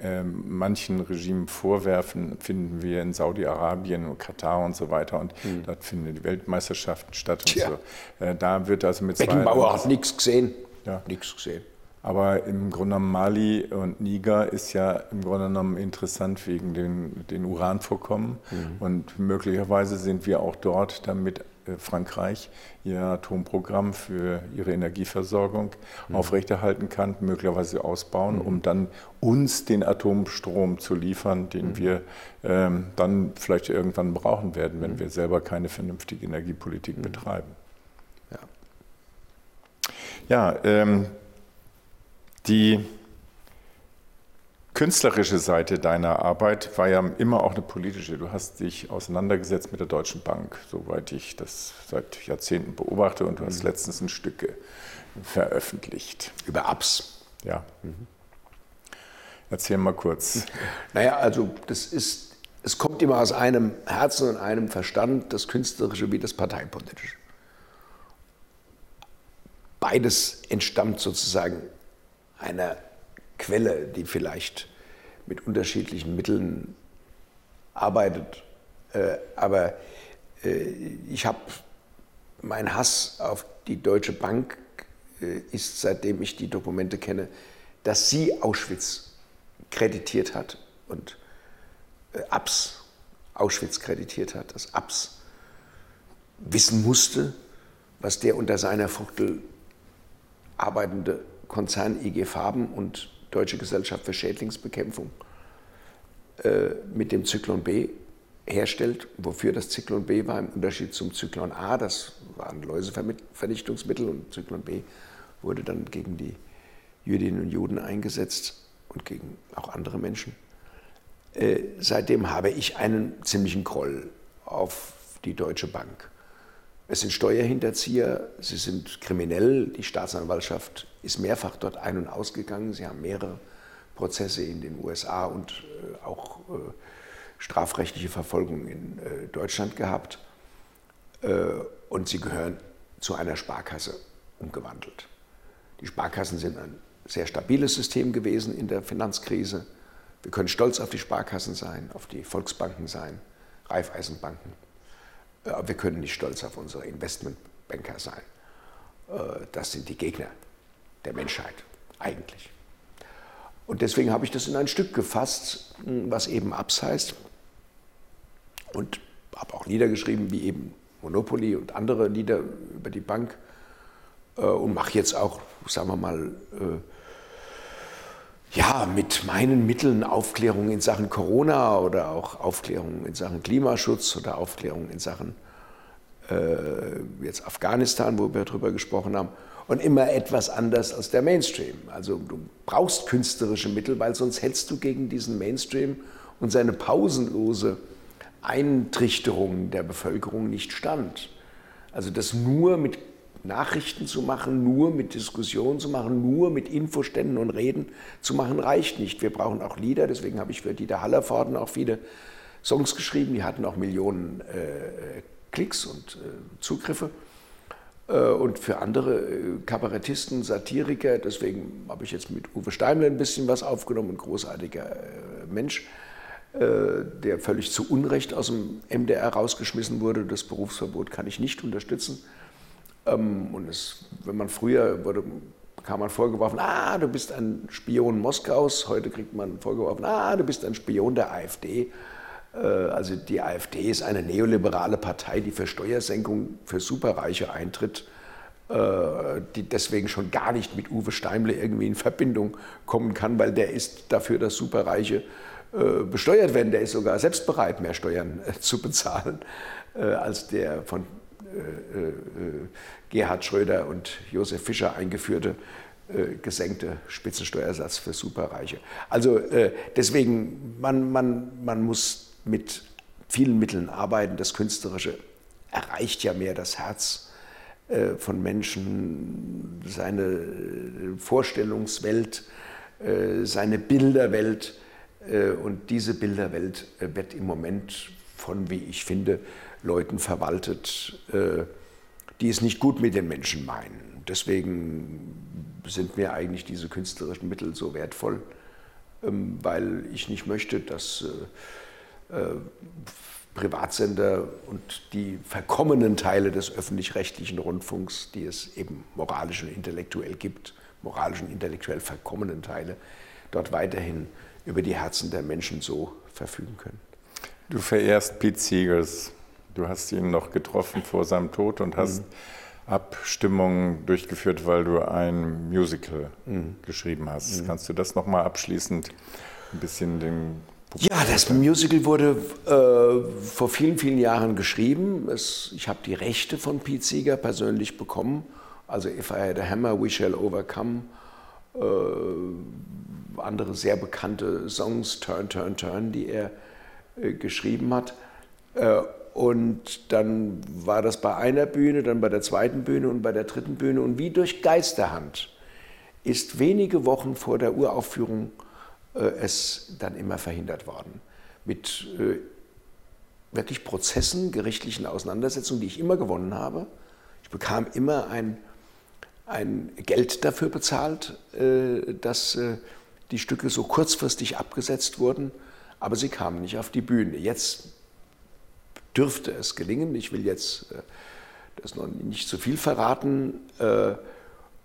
[SPEAKER 1] äh, manchen Regimen vorwerfen, finden wir in Saudi-Arabien und Katar und so weiter. Und mhm. dort finden die Weltmeisterschaften statt. Und so. Äh, da wird also mit
[SPEAKER 2] Beckenbauer hat nichts gesehen. Ja. Nichts gesehen.
[SPEAKER 1] Aber im Grunde genommen Mali und Niger ist ja im Grunde genommen interessant wegen den, den Uranvorkommen. Mhm. Und möglicherweise sind wir auch dort, damit äh, Frankreich ihr Atomprogramm für ihre Energieversorgung mhm. aufrechterhalten kann, möglicherweise ausbauen, mhm. um dann uns den Atomstrom zu liefern, den mhm. wir ähm, dann vielleicht irgendwann brauchen werden, wenn mhm. wir selber keine vernünftige Energiepolitik mhm. betreiben. Ja, ja ähm, die künstlerische Seite deiner Arbeit war ja immer auch eine politische. Du hast dich auseinandergesetzt mit der Deutschen Bank, soweit ich das seit Jahrzehnten beobachte, und du hast mhm. letztens ein Stück veröffentlicht.
[SPEAKER 2] Über Apps.
[SPEAKER 1] Ja. Mhm. Erzähl mal kurz.
[SPEAKER 2] Naja, also das ist, es kommt immer aus einem Herzen und einem Verstand, das Künstlerische wie das Parteipolitische. Beides entstammt sozusagen einer Quelle, die vielleicht mit unterschiedlichen Mitteln arbeitet. Äh, aber äh, ich habe, mein Hass auf die Deutsche Bank äh, ist, seitdem ich die Dokumente kenne, dass sie Auschwitz kreditiert hat und Abs Auschwitz kreditiert hat, dass Abs wissen musste, was der unter seiner Fuchtel arbeitende Konzern IG Farben und Deutsche Gesellschaft für Schädlingsbekämpfung äh, mit dem Zyklon B herstellt, wofür das Zyklon B war, im Unterschied zum Zyklon A, das waren Läusevernichtungsmittel und Zyklon B wurde dann gegen die Jüdinnen und Juden eingesetzt und gegen auch andere Menschen. Äh, seitdem habe ich einen ziemlichen Groll auf die Deutsche Bank. Es sind Steuerhinterzieher, sie sind kriminell. Die Staatsanwaltschaft ist mehrfach dort ein- und ausgegangen. Sie haben mehrere Prozesse in den USA und äh, auch äh, strafrechtliche Verfolgung in äh, Deutschland gehabt. Und sie gehören zu einer Sparkasse umgewandelt. Die Sparkassen sind ein sehr stabiles System gewesen in der Finanzkrise. Wir können stolz auf die Sparkassen sein, auf die Volksbanken sein, Raiffeisenbanken. Wir können nicht stolz auf unsere Investmentbanker sein. Das sind die Gegner der Menschheit eigentlich. Und deswegen habe ich das in ein Stück gefasst, was eben Abs heißt. Und habe auch Lieder geschrieben, wie eben Monopoly und andere Lieder über die Bank. Äh, und mache jetzt auch, sagen wir mal, äh, ja, mit meinen Mitteln Aufklärung in Sachen Corona oder auch Aufklärung in Sachen Klimaschutz oder Aufklärung in Sachen äh, jetzt Afghanistan, wo wir darüber gesprochen haben und immer etwas anders als der Mainstream. Also du brauchst künstlerische Mittel, weil sonst hältst du gegen diesen Mainstream und seine pausenlose Eintrichterung der Bevölkerung nicht stand. Also das nur mit Nachrichten zu machen, nur mit Diskussionen zu machen, nur mit Infoständen und Reden zu machen, reicht nicht. Wir brauchen auch Lieder, deswegen habe ich für Dieter Hallervorden auch viele Songs geschrieben, die hatten auch Millionen äh, Klicks und äh, Zugriffe. Äh, und für andere äh, Kabarettisten, Satiriker, deswegen habe ich jetzt mit Uwe Steimler ein bisschen was aufgenommen, ein großartiger äh, Mensch, der völlig zu Unrecht aus dem MDR rausgeschmissen wurde. Das Berufsverbot kann ich nicht unterstützen. Ähm, und es, wenn man früher wurde, kam man vorgeworfen, ah, du bist ein Spion Moskaus. Heute kriegt man vorgeworfen, ah, du bist ein Spion der AfD. Äh, also die AfD ist eine neoliberale Partei, die für Steuersenkung für Superreiche eintritt, äh, die deswegen schon gar nicht mit Uwe Steimle irgendwie in Verbindung kommen kann, weil der ist dafür, dass Superreiche äh, besteuert werden. Der ist sogar selbst bereit, mehr Steuern zu bezahlen als der von Gerhard Schröder und Josef Fischer eingeführte gesenkte Spitzensteuersatz für Superreiche. Also deswegen, man, man, man muss mit vielen Mitteln arbeiten. Das Künstlerische erreicht ja mehr das Herz äh, von Menschen, seine äh, Vorstellungswelt, äh, seine Bilderwelt. Und diese Bilderwelt wird im Moment von, wie ich finde, Leuten verwaltet, die es nicht gut mit den Menschen meinen. Deswegen sind mir eigentlich diese künstlerischen Mittel so wertvoll, ähm, weil ich nicht möchte, dass äh, Privatsender und die verkommenen Teile des öffentlich-rechtlichen Rundfunks, die es eben moralisch und intellektuell gibt, moralisch und intellektuell verkommenen Teile, dort weiterhin über die Herzen der Menschen so verfügen können.
[SPEAKER 1] Du verehrst Pete Seegers. Du hast ihn noch getroffen vor seinem Tod und hast mhm. Abstimmungen durchgeführt, weil du ein Musical mhm. geschrieben hast. Mhm. Kannst du das nochmal abschließend ein bisschen den
[SPEAKER 2] ja, das Musical wurde äh, vor vielen, vielen Jahren geschrieben. Es, ich habe die Rechte von Pete Seeger persönlich bekommen. Also If I Had a Hammer, We Shall Overcome. Äh, andere sehr bekannte Songs, Turn, Turn, Turn, die er äh, geschrieben hat. Äh, und dann war das bei einer Bühne, dann bei der zweiten Bühne und bei der dritten Bühne. Und wie durch Geisterhand ist wenige Wochen vor der Uraufführung äh, es dann immer verhindert worden. Mit äh, wirklich Prozessen, gerichtlichen Auseinandersetzungen, die ich immer gewonnen habe. Ich bekam immer ein, ein Geld dafür bezahlt, äh, dass die Stücke so kurzfristig abgesetzt wurden, aber sie kamen nicht auf die Bühne. Jetzt dürfte es gelingen. Ich will jetzt das noch nicht zu viel verraten,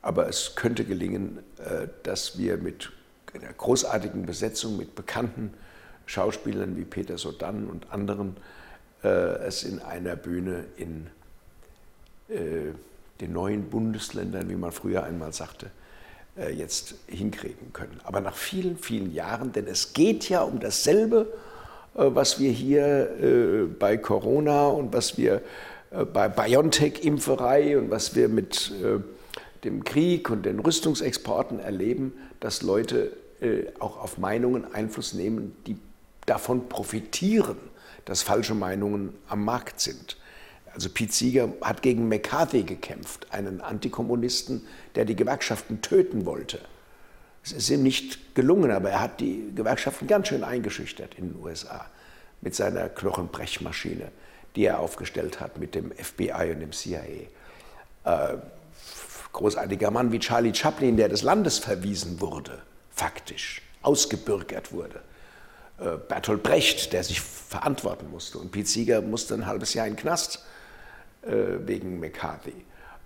[SPEAKER 2] aber es könnte gelingen, dass wir mit einer großartigen Besetzung mit bekannten Schauspielern wie Peter Sodan und anderen äh, es in einer Bühne in äh, den neuen Bundesländern, wie man früher einmal sagte, äh, jetzt hinkriegen können. Aber nach vielen, vielen Jahren, denn es geht ja um dasselbe, äh, was wir hier äh, bei Corona und was wir bei BioNTech-Impferei und was wir mit dem Krieg und den Rüstungsexporten erleben, dass Leute auch auf Meinungen Einfluss nehmen, die davon profitieren, dass falsche Meinungen am Markt sind. Also Pete Seeger hat gegen McCarthy gekämpft, einen Antikommunisten, der die Gewerkschaften töten wollte. Es ist ihm nicht gelungen, aber er hat die Gewerkschaften ganz schön eingeschüchtert in den USA mit seiner Knochenbrechmaschine, die er aufgestellt hat mit dem FBI und dem CIA. Äh, großartiger Mann wie Charlie Chaplin, der des Landes verwiesen wurde, faktisch, ausgebürgert wurde. Äh, Bertolt Brecht, der sich verantworten musste. Und Pete Seeger musste ein halbes Jahr in den Knast äh, wegen McCarthy.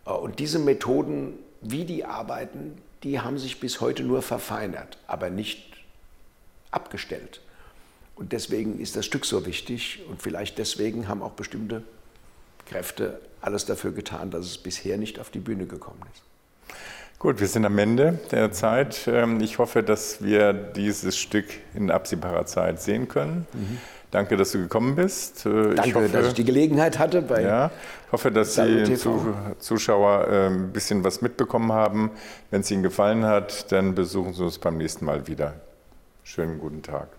[SPEAKER 2] Äh, und diese Methoden, wie die arbeiten, die haben sich bis heute nur verfeinert, aber nicht abgestellt. Und deswegen ist das Stück so wichtig und vielleicht deswegen haben auch bestimmte Kräfte alles dafür getan, dass es bisher nicht auf die Bühne gekommen ist.
[SPEAKER 1] Gut, wir sind am Ende der Zeit. Ähm, ich hoffe, dass wir dieses Stück in absehbarer Zeit sehen können. Mhm. Danke, dass du gekommen bist.
[SPEAKER 2] Äh, Danke, ich hoffe, dass ich die Gelegenheit hatte.
[SPEAKER 1] Bei ja, hoffe, dass die Zuschauer ähm, ein bisschen was mitbekommen haben. Wenn es Ihnen gefallen hat, dann besuchen Sie uns beim nächsten Mal wieder. Schönen guten Tag.